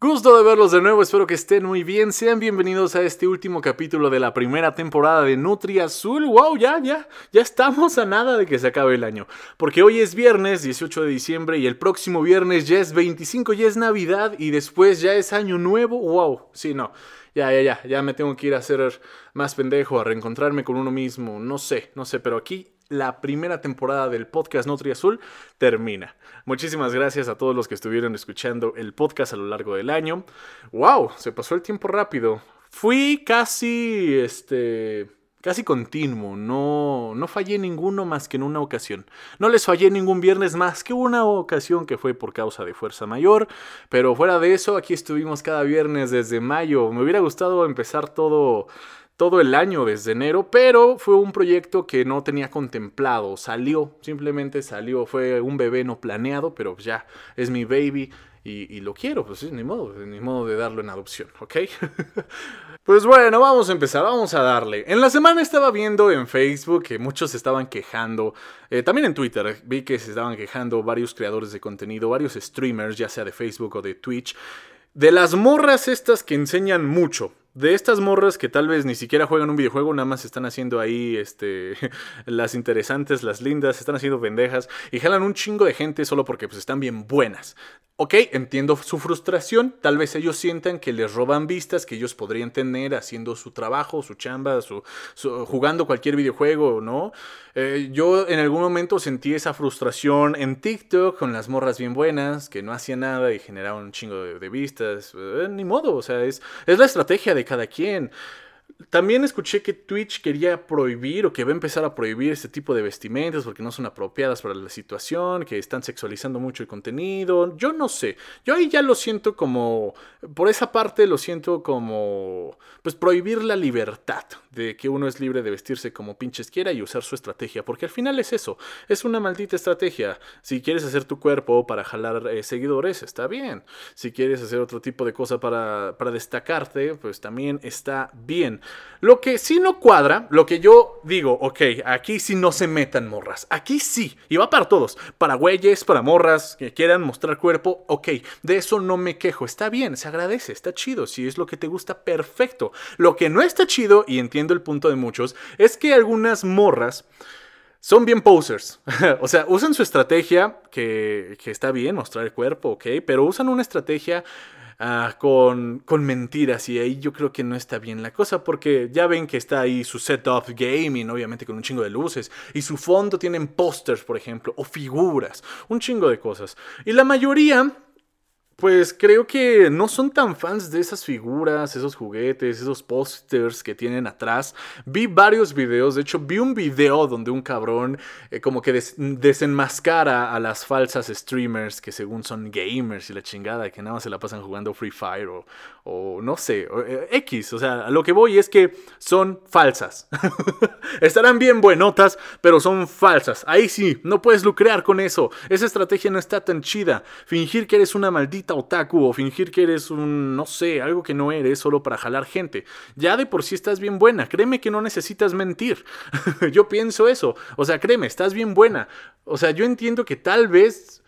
Gusto de verlos de nuevo, espero que estén muy bien. Sean bienvenidos a este último capítulo de la primera temporada de Nutri Azul. ¡Wow! Ya, ya, ya estamos a nada de que se acabe el año. Porque hoy es viernes 18 de diciembre y el próximo viernes ya es 25, ya es Navidad y después ya es Año Nuevo. ¡Wow! Sí, no. Ya, ya, ya, ya me tengo que ir a hacer más pendejo, a reencontrarme con uno mismo. No sé, no sé, pero aquí la primera temporada del podcast Nutri Azul termina. Muchísimas gracias a todos los que estuvieron escuchando el podcast a lo largo del año. ¡Wow! Se pasó el tiempo rápido. Fui casi, este, casi continuo. No, no fallé ninguno más que en una ocasión. No les fallé ningún viernes más que una ocasión que fue por causa de fuerza mayor. Pero fuera de eso, aquí estuvimos cada viernes desde mayo. Me hubiera gustado empezar todo todo el año desde enero, pero fue un proyecto que no tenía contemplado, salió, simplemente salió, fue un bebé no planeado, pero ya es mi baby y, lo quiero, pues ni modo, ni modo de darlo en adopción, ¿ok? pues bueno, vamos a empezar, vamos a darle. En la semana estaba viendo en Facebook que muchos se estaban quejando, eh, también en Twitter vi que se estaban quejando varios creadores de contenido, varios streamers, ya sea de Facebook o de Twitch, de las morras estas que enseñan mucho de estas morras que tal vez ni siquiera juegan un videojuego, nada más están haciendo ahí este, las interesantes, las lindas, están haciendo pendejas y jalan un chingo de gente solo porque pues, están bien buenas. Ok, entiendo su frustración, tal vez ellos sientan que les roban vistas que ellos podrían tener haciendo su trabajo, su chamba, su, jugando cualquier videojuego, ¿no? Eh, yo en algún momento sentí esa frustración en TikTok con las morras bien buenas que no hacían nada y generaban un chingo de, vistas. Eh, ni modo, o sea, es, es la estrategia de cada quien. También escuché que Twitch quería prohibir o que va a empezar a prohibir este tipo de vestimentas porque no son apropiadas para la situación, que están sexualizando mucho el contenido. Yo no sé. Yo ahí ya lo siento como. Por esa parte lo siento como. Pues prohibir la libertad de que uno es libre de vestirse como pinches quiera y usar su estrategia. Porque al final es eso. Es una maldita estrategia. Si quieres hacer tu cuerpo para jalar eh, seguidores, está bien. Si quieres hacer otro tipo de cosa para, para destacarte, pues también está bien. Lo que sí no cuadra, lo que yo digo, ok, aquí sí no se metan morras. Aquí sí. Y va para todos. Para güeyes, para morras que quieran mostrar cuerpo, ok. De eso no me quejo. Está bien, se agradece, está chido. Si es lo que te gusta, perfecto. Lo que no está chido, y entiendo el punto de muchos, es que algunas morras son bien posers. o sea, usan su estrategia, que, está bien, mostrar el cuerpo, ok, pero usan una estrategia Ah, con, con mentiras y ahí yo creo que no está bien la cosa porque ya ven que está ahí su setup gaming, obviamente con un chingo de luces y su fondo tienen pósters, por ejemplo, o figuras, un chingo de cosas. Y la mayoría pues creo que no son tan fans de esas figuras, esos juguetes, esos pósters que tienen atrás. Vi varios videos, de hecho vi un video donde un cabrón eh, como que desenmascara a las falsas streamers que según son gamers y la chingada, que nada más se la pasan jugando Free Fire o, o no sé, eh, X. O sea, a lo que voy es que son falsas. Estarán bien buenotas, pero son falsas. Ahí sí, no puedes lucrar con eso. Esa estrategia no está tan chida. Fingir que eres una maldita otaku o fingir que eres un, no sé, algo que no eres solo para jalar gente. Ya de por sí estás bien buena, créeme que no necesitas mentir. yo pienso eso, o sea, créeme, estás bien buena. O sea, yo entiendo que tal vez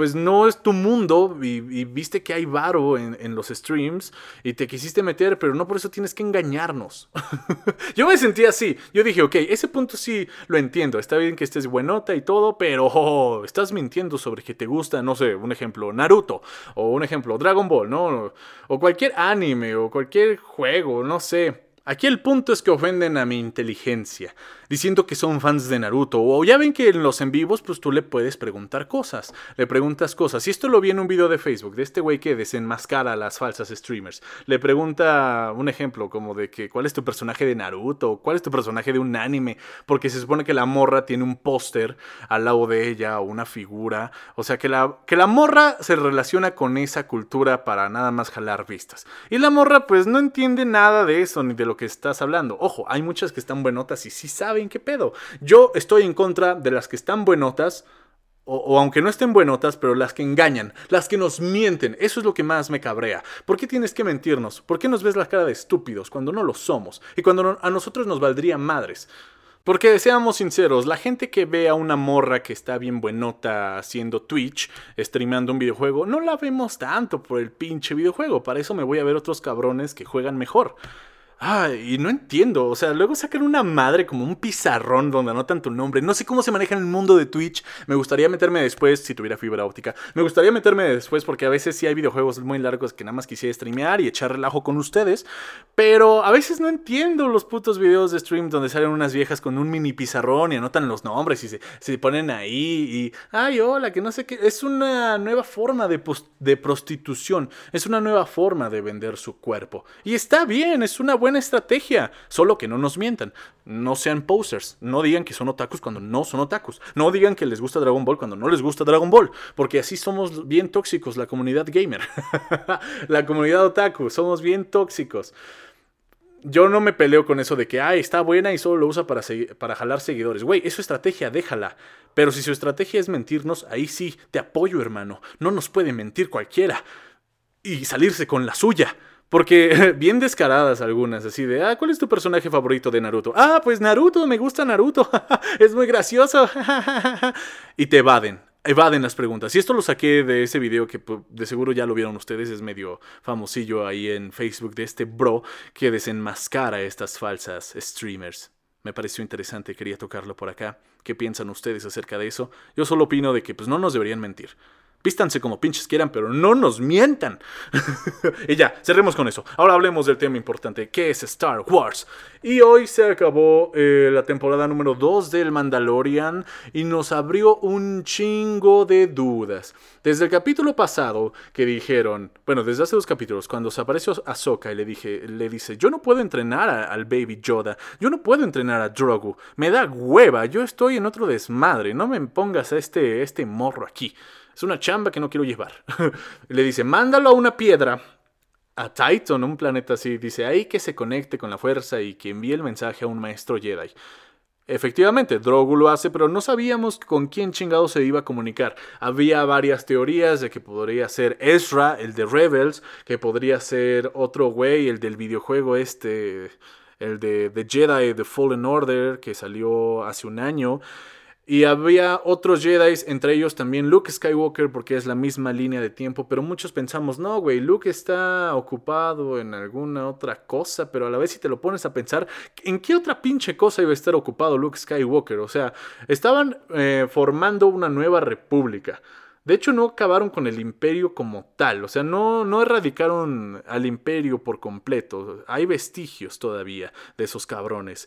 pues no es tu mundo y, viste que hay varo en, los streams y te quisiste meter, pero no por eso tienes que engañarnos. yo me sentí así. Yo dije, ok, ese punto sí lo entiendo. Está bien que estés buenota y todo, pero oh, estás mintiendo sobre que te gusta, no sé, un ejemplo, Naruto o un ejemplo, Dragon Ball, ¿no? O cualquier anime o cualquier juego, no sé. Aquí el punto es que ofenden a mi inteligencia diciendo que son fans de Naruto. O ya ven que en los en vivos, pues tú le puedes preguntar cosas. Le preguntas cosas. Y esto lo vi en un video de Facebook de este güey que desenmascara a las falsas streamers. Le pregunta un ejemplo como de que cuál es tu personaje de Naruto, cuál es tu personaje de un anime, porque se supone que la morra tiene un póster al lado de ella o una figura. O sea que la, que la morra se relaciona con esa cultura para nada más jalar vistas. Y la morra pues no entiende nada de eso ni de lo que estás hablando. Ojo, hay muchas que están buenotas y sí saben qué pedo. Yo estoy en contra de las que están buenotas. O, aunque no estén buenotas, pero las que engañan, las que nos mienten, eso es lo que más me cabrea. ¿Por qué tienes que mentirnos? ¿Por qué nos ves la cara de estúpidos cuando no lo somos? Y cuando a nosotros nos valdría madres. Porque seamos sinceros, la gente que ve a una morra que está bien buenota haciendo Twitch, streameando un videojuego, no la vemos tanto por el pinche videojuego. Para eso me voy a ver otros cabrones que juegan mejor. Ah, y no entiendo. O sea, luego sacan una madre como un pizarrón donde anotan tu nombre. No sé cómo se maneja en el mundo de Twitch. Me gustaría meterme después, si tuviera fibra óptica. Me gustaría meterme después porque a veces sí hay videojuegos muy largos que nada más quisiera streamear y echar relajo con ustedes. Pero a veces no entiendo los putos videos de stream donde salen unas viejas con un mini pizarrón y anotan los nombres y se, se ponen ahí y. Ay, hola, que no sé qué. Es una nueva forma de, de prostitución. Es una nueva forma de vender su cuerpo. Y está bien, es una buena estrategia, solo que no nos mientan. No sean posers, no digan que son otakus cuando no son otakus. No digan que les gusta Dragon Ball cuando no les gusta Dragon Ball, porque así somos bien tóxicos la comunidad gamer. la comunidad otaku, somos bien tóxicos. Yo no me peleo con eso de que, ay, está buena y solo lo usa para, para jalar seguidores. Güey, es su estrategia, déjala. Pero si su estrategia es mentirnos, ahí sí, te apoyo, hermano. No nos puede mentir cualquiera. Y salirse con la suya. Porque bien descaradas algunas, así de, ah, ¿cuál es tu personaje favorito de Naruto? Ah, pues Naruto, me gusta Naruto, es muy gracioso. y te evaden, evaden las preguntas. Y esto lo saqué de ese video que pues, de seguro ya lo vieron ustedes, es medio famosillo ahí en Facebook de este bro que desenmascara estas falsas streamers. Me pareció interesante, quería tocarlo por acá. ¿Qué piensan ustedes acerca de eso? Yo solo opino de que pues no nos deberían mentir. Vístanse como pinches quieran, pero no nos mientan. y ya, cerremos con eso. Ahora hablemos del tema importante, que es Star Wars. Y hoy se acabó eh, la temporada número 2 del Mandalorian y nos abrió un chingo de dudas. Desde el capítulo pasado que dijeron, bueno, desde hace dos capítulos, cuando se apareció Ahsoka y le, dije, le dice, yo no puedo entrenar al Baby Yoda, yo no puedo entrenar a Drogu, me da hueva, yo estoy en otro desmadre, no me pongas a este, este morro aquí. Es una chamba que no quiero llevar. le dice, mándalo a una piedra, a Titan, un planeta así. Dice, ahí que se conecte con la fuerza y que envíe el mensaje a un maestro Jedi. Efectivamente, Drogu lo hace, pero no sabíamos con quién chingado se iba a comunicar. Había varias teorías de que podría ser Ezra, el de Rebels, que podría ser otro güey, el del videojuego este, el de The Jedi, The Fallen Order, que salió hace un año. Y había otros Jedi, entre ellos también Luke Skywalker, porque es la misma línea de tiempo, pero muchos pensamos, no, güey, Luke está ocupado en alguna otra cosa, pero a la vez si te lo pones a pensar, ¿en qué otra pinche cosa iba a estar ocupado Luke Skywalker? O sea, estaban eh, formando una nueva república. De hecho, no acabaron con el imperio como tal, o sea, no, no erradicaron al imperio por completo. Hay vestigios todavía de esos cabrones.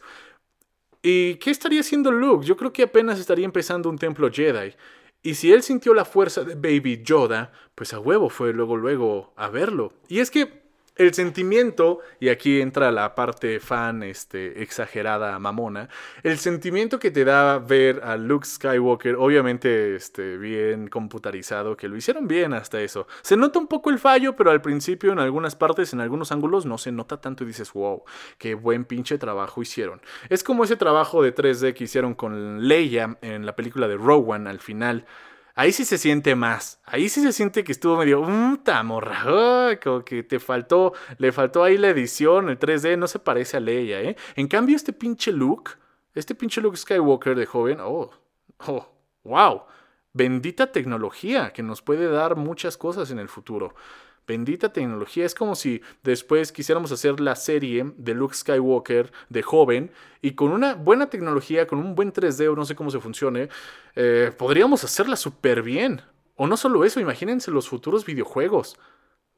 ¿Y qué estaría haciendo Luke? Yo creo que apenas estaría empezando un templo Jedi. Y si él sintió la fuerza de Baby Yoda, pues a huevo fue luego luego a verlo. Y es que el sentimiento, y aquí entra la parte fan este, exagerada, mamona, el sentimiento que te da ver a Luke Skywalker, obviamente este, bien computarizado, que lo hicieron bien hasta eso. Se nota un poco el fallo, pero al principio en algunas partes, en algunos ángulos, no se nota tanto y dices, wow, qué buen pinche trabajo hicieron. Es como ese trabajo de 3D que hicieron con Leia en la película de Rowan al final Ahí sí se siente más. Ahí sí se siente que estuvo medio, mmm, morra, como que te faltó, le faltó ahí la edición, el 3D, no se parece a Leia, ¿eh? En cambio, este pinche look, este pinche look Skywalker de joven, oh, oh, wow. Bendita tecnología que nos puede dar muchas cosas en el futuro. Bendita tecnología. Es como si después quisiéramos hacer la serie de Luke Skywalker de joven y con una buena tecnología, con un buen 3D o no sé cómo se funcione, eh, podríamos hacerla súper bien. O no solo eso, imagínense los futuros videojuegos.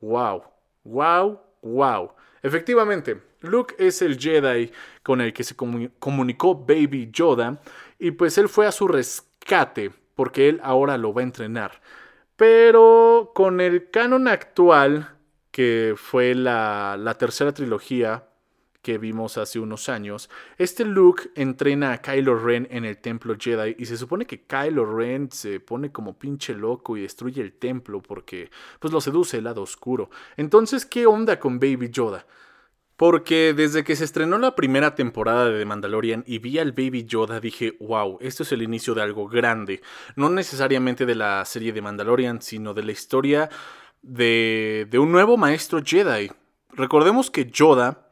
¡Wow! ¡Wow! ¡Wow! Efectivamente, Luke es el Jedi con el que se comunicó Baby Yoda y pues él fue a su rescate porque él ahora lo va a entrenar. Pero con el canon actual, que fue la, tercera trilogía que vimos hace unos años, este Luke entrena a Kylo Ren en el templo Jedi y se supone que Kylo Ren se pone como pinche loco y destruye el templo porque pues lo seduce el lado oscuro. Entonces, ¿qué onda con Baby Yoda? Porque desde que se estrenó la primera temporada de The Mandalorian y vi al Baby Yoda dije, wow, esto es el inicio de algo grande. No necesariamente de la serie de Mandalorian, sino de la historia de, de un nuevo maestro Jedi. Recordemos que Yoda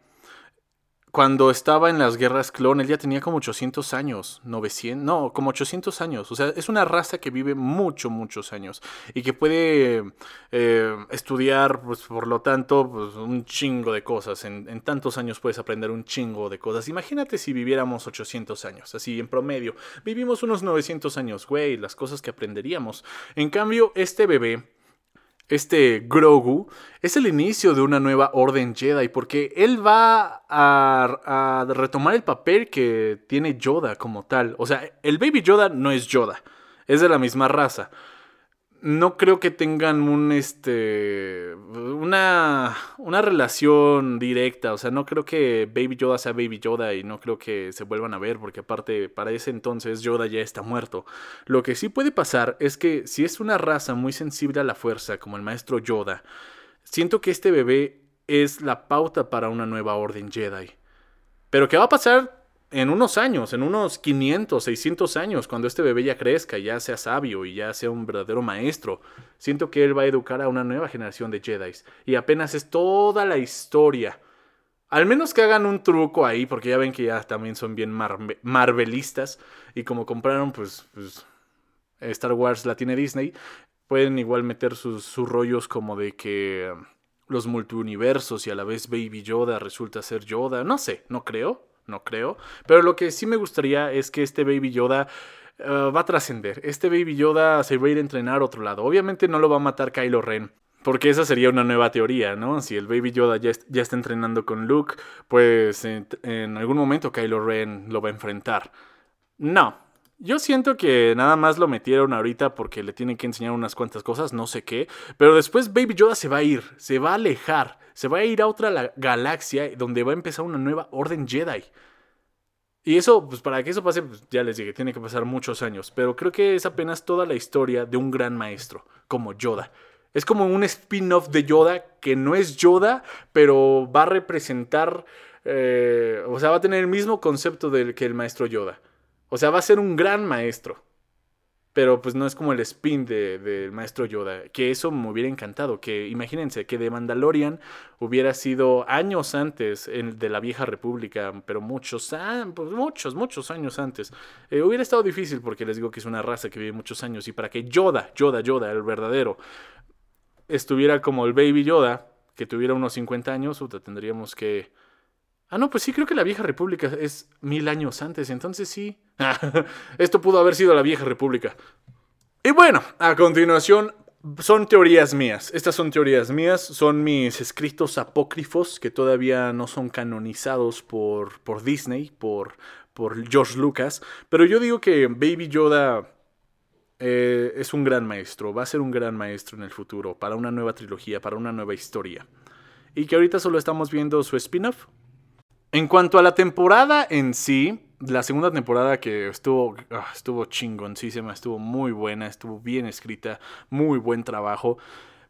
cuando estaba en las guerras clon, él ya tenía como 800 años, 900, no, como 800 años. O sea, es una raza que vive mucho, muchos años y que puede eh, estudiar, pues por lo tanto, pues, un chingo de cosas. En, en, tantos años puedes aprender un chingo de cosas. Imagínate si viviéramos 800 años, así en promedio. Vivimos unos 900 años, güey, las cosas que aprenderíamos. En cambio, este bebé este Grogu, es el inicio de una nueva orden Jedi, porque él va a, retomar el papel que tiene Yoda como tal. O sea, el Baby Yoda no es Yoda, es de la misma raza no creo que tengan un este una una relación directa, o sea, no creo que Baby Yoda sea Baby Yoda y no creo que se vuelvan a ver porque aparte para ese entonces Yoda ya está muerto. Lo que sí puede pasar es que si es una raza muy sensible a la fuerza como el maestro Yoda, siento que este bebé es la pauta para una nueva orden Jedi. Pero ¿qué va a pasar? En unos años, en unos 500, 600 años, cuando este bebé ya crezca, ya sea sabio y ya sea un verdadero maestro, siento que él va a educar a una nueva generación de Jedi. Y apenas es toda la historia. Al menos que hagan un truco ahí, porque ya ven que ya también son bien marvelistas. Y como compraron, pues, pues, Star Wars la tiene Disney, pueden igual meter sus, sus rollos como de que los multiuniversos y a la vez Baby Yoda resulta ser Yoda. No sé, no creo no creo. Pero lo que sí me gustaría es que este Baby Yoda eh, va a trascender. Este Baby Yoda se va a ir a entrenar a otro lado. Obviamente no lo va a matar Kylo Ren. Porque esa sería una nueva teoría, ¿no? Si el Baby Yoda ya, ya está entrenando con Luke, pues en, en algún momento Kylo Ren lo va a enfrentar. No, yo siento que nada más lo metieron ahorita porque le tienen que enseñar unas cuantas cosas, no sé qué. Pero después Baby Yoda se va a ir, se va a alejar se va a ir a otra galaxia donde va a empezar una nueva orden Jedi. Y eso, pues para que eso pase, pues, ya les dije, tiene que pasar muchos años. Pero creo que es apenas toda la historia de un gran maestro, como Yoda. Es como un spin-off de Yoda que no es Yoda, pero va a representar, eh, o sea, va a tener el mismo concepto del, que el maestro Yoda. O sea, va a ser un gran maestro. Pero pues no es como el spin del de, maestro Yoda, que eso me hubiera encantado, que imagínense que de Mandalorian hubiera sido años antes de la vieja república, pero muchos, pues muchos, muchos años antes. Eh, hubiera estado difícil porque les digo que es una raza que vive muchos años y para que Yoda, Yoda, Yoda, el verdadero, estuviera como el baby Yoda, que tuviera unos 50 años, tendríamos que Ah, no, pues sí, creo que la vieja república es mil años antes, entonces sí. Esto pudo haber sido la vieja república. Y bueno, a continuación son teorías mías. Estas son teorías mías, son mis escritos apócrifos que todavía no son canonizados por, por Disney, por, por George Lucas. Pero yo digo que Baby Yoda eh, es un gran maestro, va a ser un gran maestro en el futuro, para una nueva trilogía, para una nueva historia. Y que ahorita solo estamos viendo su spin-off, en cuanto a la temporada en sí, la segunda temporada que estuvo, ah, estuvo chingoncísima, estuvo muy buena, estuvo bien escrita, muy buen trabajo.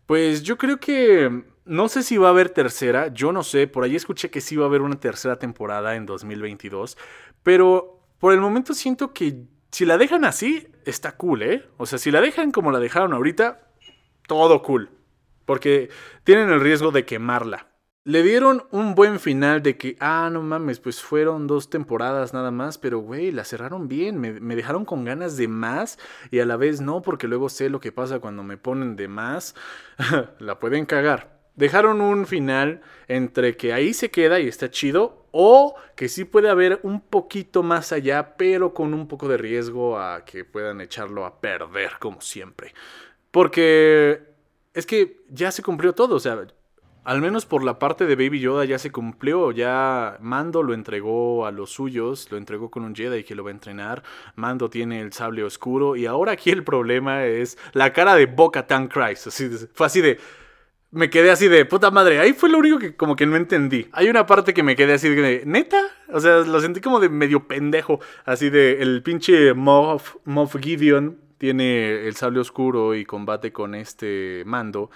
Pues yo creo que no sé si va a haber tercera, yo no sé, por ahí escuché que sí va a haber una tercera temporada en 2022, pero por el momento siento que si la dejan así, está cool, ¿eh? O sea, si la dejan como la dejaron ahorita, todo cool, porque tienen el riesgo de quemarla. Le dieron un buen final de que, ah, no mames, pues fueron dos temporadas nada más, pero güey, la cerraron bien, me, dejaron con ganas de más y a la vez no, porque luego sé lo que pasa cuando me ponen de más, la pueden cagar. Dejaron un final entre que ahí se queda y está chido, o que sí puede haber un poquito más allá, pero con un poco de riesgo a que puedan echarlo a perder, como siempre. Porque es que ya se cumplió todo, o sea, al menos por la parte de Baby Yoda ya se cumplió, ya Mando lo entregó a los suyos, lo entregó con un Jedi que lo va a entrenar, Mando tiene el sable oscuro y ahora aquí el problema es la cara de Boca Tan Christ, así fue así de... Me quedé así de puta madre. Ahí fue lo único que como que no entendí. Hay una parte que me quedé así de neta. O sea, lo sentí como de medio pendejo. Así de el pinche Moff, Moff Gideon tiene el sable oscuro y combate con este mando.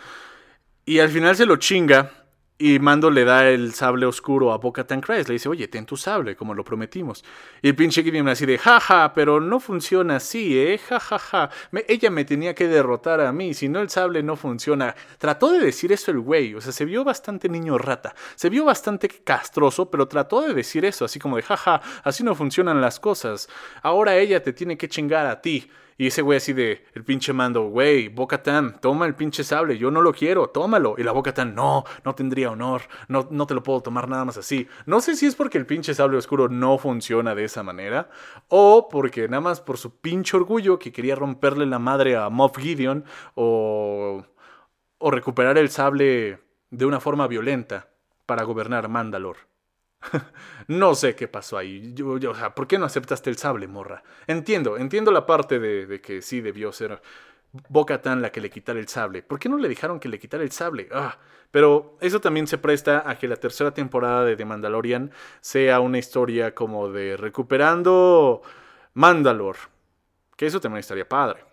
Y al final se lo chinga. Y Mando le da el sable oscuro a Boca Tan Le dice, oye, ten tu sable, como lo prometimos. Y el pinche Gideon así de, jaja, pero no funciona así, ¿eh? Jajaja. ella me tenía que derrotar a mí, si no el sable no funciona. Trató de decir eso el güey, o sea, se vio bastante niño rata. Se vio bastante castroso, pero trató de decir eso, así como de, jaja, así no funcionan las cosas. Ahora ella te tiene que chingar a ti. Y ese güey así de, el pinche mando, güey, Bocatán, toma el pinche sable, yo no lo quiero, tómalo. Y la Bocatán, no, no tendría honor, no, no te lo puedo tomar nada más así. No sé si es porque el pinche sable oscuro no funciona de esa manera, o porque nada más por su pinche orgullo que quería romperle la madre a Moff Gideon, o, o recuperar el sable de una forma violenta para gobernar Mandalor. no sé qué pasó ahí. Yo, o sea, ¿por qué no aceptaste el sable, morra? Entiendo, entiendo la parte de, que sí debió ser Bocatan la que le quitara el sable. ¿Por qué no le dijeron que le quitara el sable? Ah, pero eso también se presta a que la tercera temporada de The Mandalorian sea una historia como de recuperando Mandalor. Que eso también estaría padre.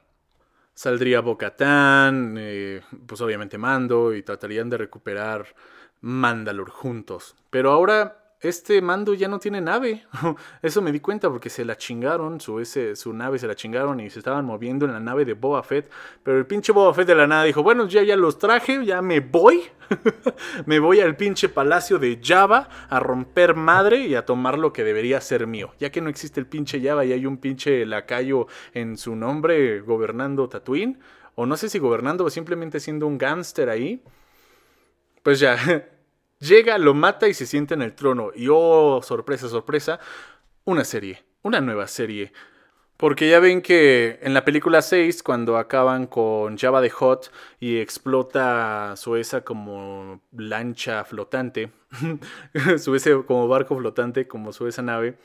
Saldría Bocatan, eh, pues obviamente Mando, y tratarían de recuperar Mandalor juntos. Pero ahora este mando ya no tiene nave. Eso me di cuenta porque se la chingaron, su, nave se la chingaron y se estaban moviendo en la nave de Boba Fett. Pero el pinche Boba Fett de la nada dijo, bueno, ya, ya los traje, ya me voy. me voy al pinche palacio de Java a romper madre y a tomar lo que debería ser mío. Ya que no existe el pinche Java y hay un pinche lacayo en su nombre gobernando Tatooine. O no sé si gobernando o simplemente siendo un gángster ahí. Pues ya, Llega, lo mata y se sienta en el trono. Y oh, sorpresa, sorpresa, una serie, una nueva serie. Porque ya ven que en la película 6, cuando acaban con Java de Hot y explota Sueza como lancha flotante, Sueza como barco flotante, como Sueza nave,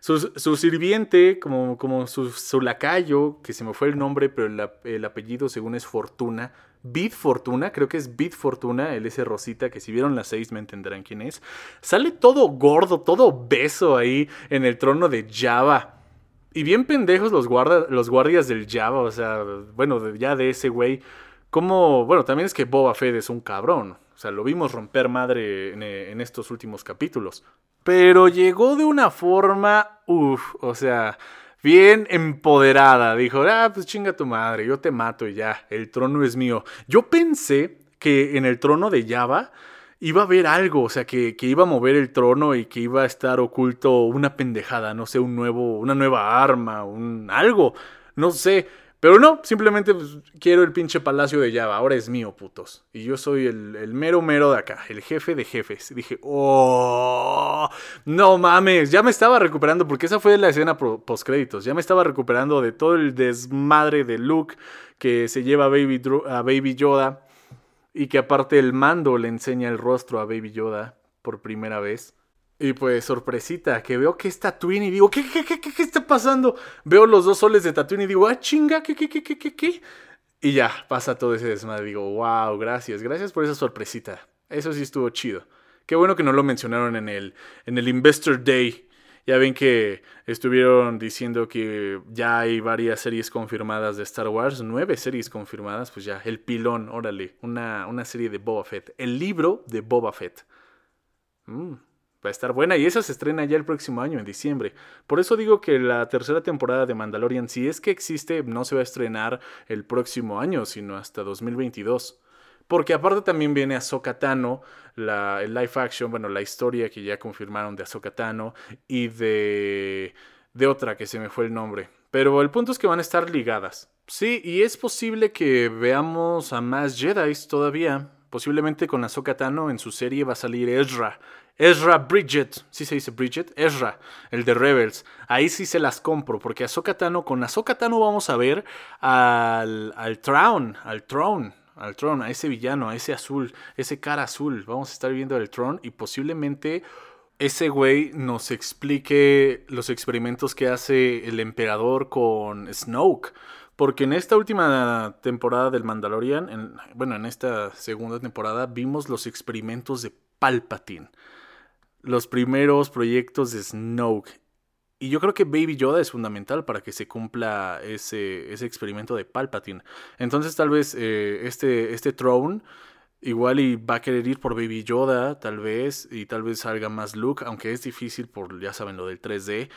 su, sirviente, como, como su, lacayo, que se me fue el nombre, pero el apellido según es Fortuna, Bit Fortuna, creo que es Bit Fortuna, el ese Rosita, que si vieron las seis me entenderán quién es. Sale todo gordo, todo beso ahí en el trono de Java. Y bien pendejos los, los guardias del Java, o sea, bueno, ya de ese güey. Como, bueno, también es que Boba Fett es un cabrón. O sea, lo vimos romper madre en, en estos últimos capítulos. Pero llegó de una forma, uff, o sea, bien empoderada. Dijo, ah, pues chinga tu madre, yo te mato y ya, el trono es mío. Yo pensé que en el trono de Java iba a haber algo, o sea, que, que, iba a mover el trono y que iba a estar oculto una pendejada, no sé, un nuevo, una nueva arma, un algo, no sé. Pero no, simplemente pues, quiero el pinche palacio de Java, ahora es mío, putos. Y yo soy el, mero mero de acá, el jefe de jefes. dije, oh, no mames, ya me estaba recuperando, porque esa fue la escena post créditos, ya me estaba recuperando de todo el desmadre de Luke que se lleva a Baby, a Baby Yoda y que aparte el mando le enseña el rostro a Baby Yoda por primera vez. Y pues, sorpresita, que veo que es Tatooine y digo, ¿qué, qué, qué, qué, está pasando? Veo los dos soles de Tatooine y digo, ah, chinga, ¿qué, qué, qué, qué, qué, qué? Y ya, pasa todo ese desmadre. Digo, wow, gracias, gracias por esa sorpresita. Eso sí estuvo chido. Qué bueno que no lo mencionaron en el, en el Investor Day. Ya ven que estuvieron diciendo que ya hay varias series confirmadas de Star Wars, nueve series confirmadas, pues ya, el pilón, órale, una, una serie de Boba Fett, el libro de Boba Fett. Mmm va a estar buena y esa se estrena ya el próximo año, en diciembre. Por eso digo que la tercera temporada de Mandalorian, si es que existe, no se va a estrenar el próximo año, sino hasta 2022. Porque aparte también viene Ahsoka Tano, la, el live action, bueno, la historia que ya confirmaron de Ahsoka Tano y de, de otra que se me fue el nombre. Pero el punto es que van a estar ligadas. Sí, y es posible que veamos a más Jedi todavía. Posiblemente con Ahsoka Tano en su serie va a salir Ezra, Ezra Bridget, sí se dice Bridget, Ezra, el de Rebels. Ahí sí se las compro, porque Ahsoka Tano, con Ahsoka Tano vamos a ver al, al Tron, al Tron, al Tron, a ese villano, a ese azul, ese cara azul. Vamos a estar viendo el Tron y posiblemente ese güey nos explique los experimentos que hace el emperador con Snoke. Porque en esta última temporada del Mandalorian, bueno, en esta segunda temporada, vimos los experimentos de Palpatine los primeros proyectos de Snoke. Y yo creo que Baby Yoda es fundamental para que se cumpla ese, ese experimento de Palpatine. Entonces tal vez eh, este, este Throne Igual y va a querer ir por Baby Yoda, tal vez, y tal vez salga más Luke, aunque es difícil por, ya saben, lo del 3D.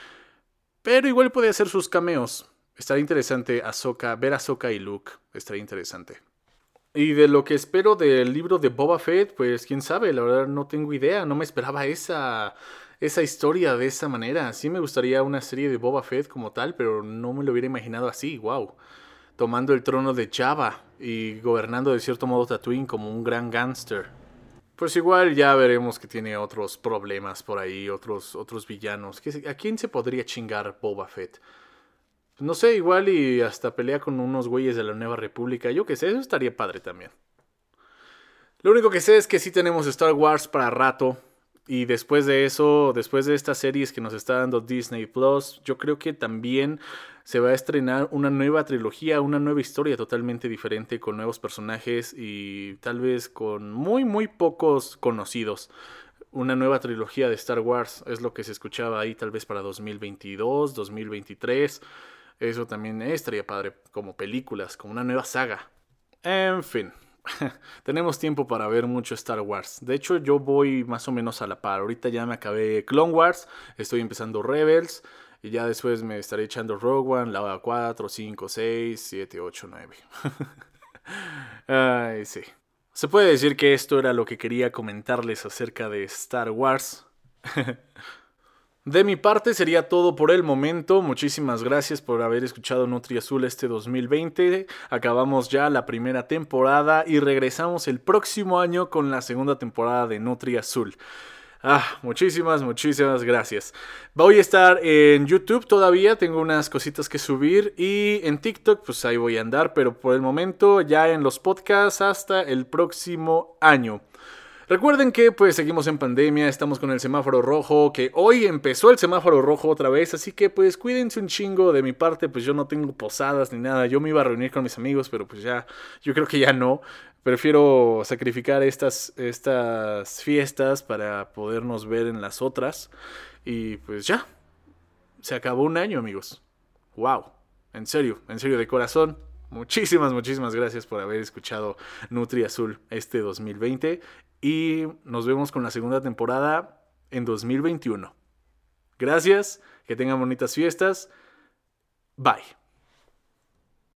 Pero igual puede hacer sus cameos. Estaría interesante Ahsoka, ver a Ahsoka y Luke. Estaría interesante. Y de lo que espero del libro de Boba Fett, pues quién sabe, la verdad no tengo idea, no me esperaba esa, esa historia de esa manera. Sí me gustaría una serie de Boba Fett como tal, pero no me lo hubiera imaginado así, wow tomando el trono de Java y gobernando de cierto modo Tatooine como un gran gángster. Pues igual ya veremos que tiene otros problemas por ahí, otros, otros villanos. ¿A quién se podría chingar Boba Fett? No sé, igual y hasta pelea con unos güeyes de la Nueva República. Yo qué sé, eso estaría padre también. Lo único que sé es que sí tenemos Star Wars para rato. Y después de eso, después de estas series que nos está dando Disney Plus, yo creo que también se va a estrenar una nueva trilogía, una nueva historia totalmente diferente con nuevos personajes y tal vez con muy muy pocos conocidos. Una nueva trilogía de Star Wars es lo que se escuchaba ahí tal vez para 2022, 2023. Eso también estaría padre como películas, como una nueva saga. En fin, tenemos tiempo para ver mucho Star Wars. De hecho, yo voy más o menos a la par. Ahorita ya me acabé Clone Wars, estoy empezando Rebels. Y ya después me estaré echando Rogue One, la 4, 5, 6, 7, 8, 9. Ay, sí. Se puede decir que esto era lo que quería comentarles acerca de Star Wars. De mi parte sería todo por el momento. Muchísimas gracias por haber escuchado Nutri Azul este 2020. Acabamos ya la primera temporada y regresamos el próximo año con la segunda temporada de Nutri Azul. Ah, muchísimas, muchísimas gracias. Voy a estar en YouTube todavía, tengo unas cositas que subir y en TikTok pues ahí voy a andar, pero por el momento ya en los podcasts hasta el próximo año. Recuerden que pues seguimos en pandemia, estamos con el semáforo rojo, que hoy empezó el semáforo rojo otra vez, así que pues cuídense un chingo de mi parte, pues yo no tengo posadas ni nada, yo me iba a reunir con mis amigos, pero pues ya, yo creo que ya no. Prefiero sacrificar estas, estas fiestas para podernos ver en las otras. Y pues ya, se acabó un año amigos. ¡Wow! En serio, en serio, de corazón. Muchísimas, muchísimas gracias por haber escuchado Nutri Azul este 2020 y nos vemos con la segunda temporada en 2021. Gracias, que tengan bonitas fiestas. Bye.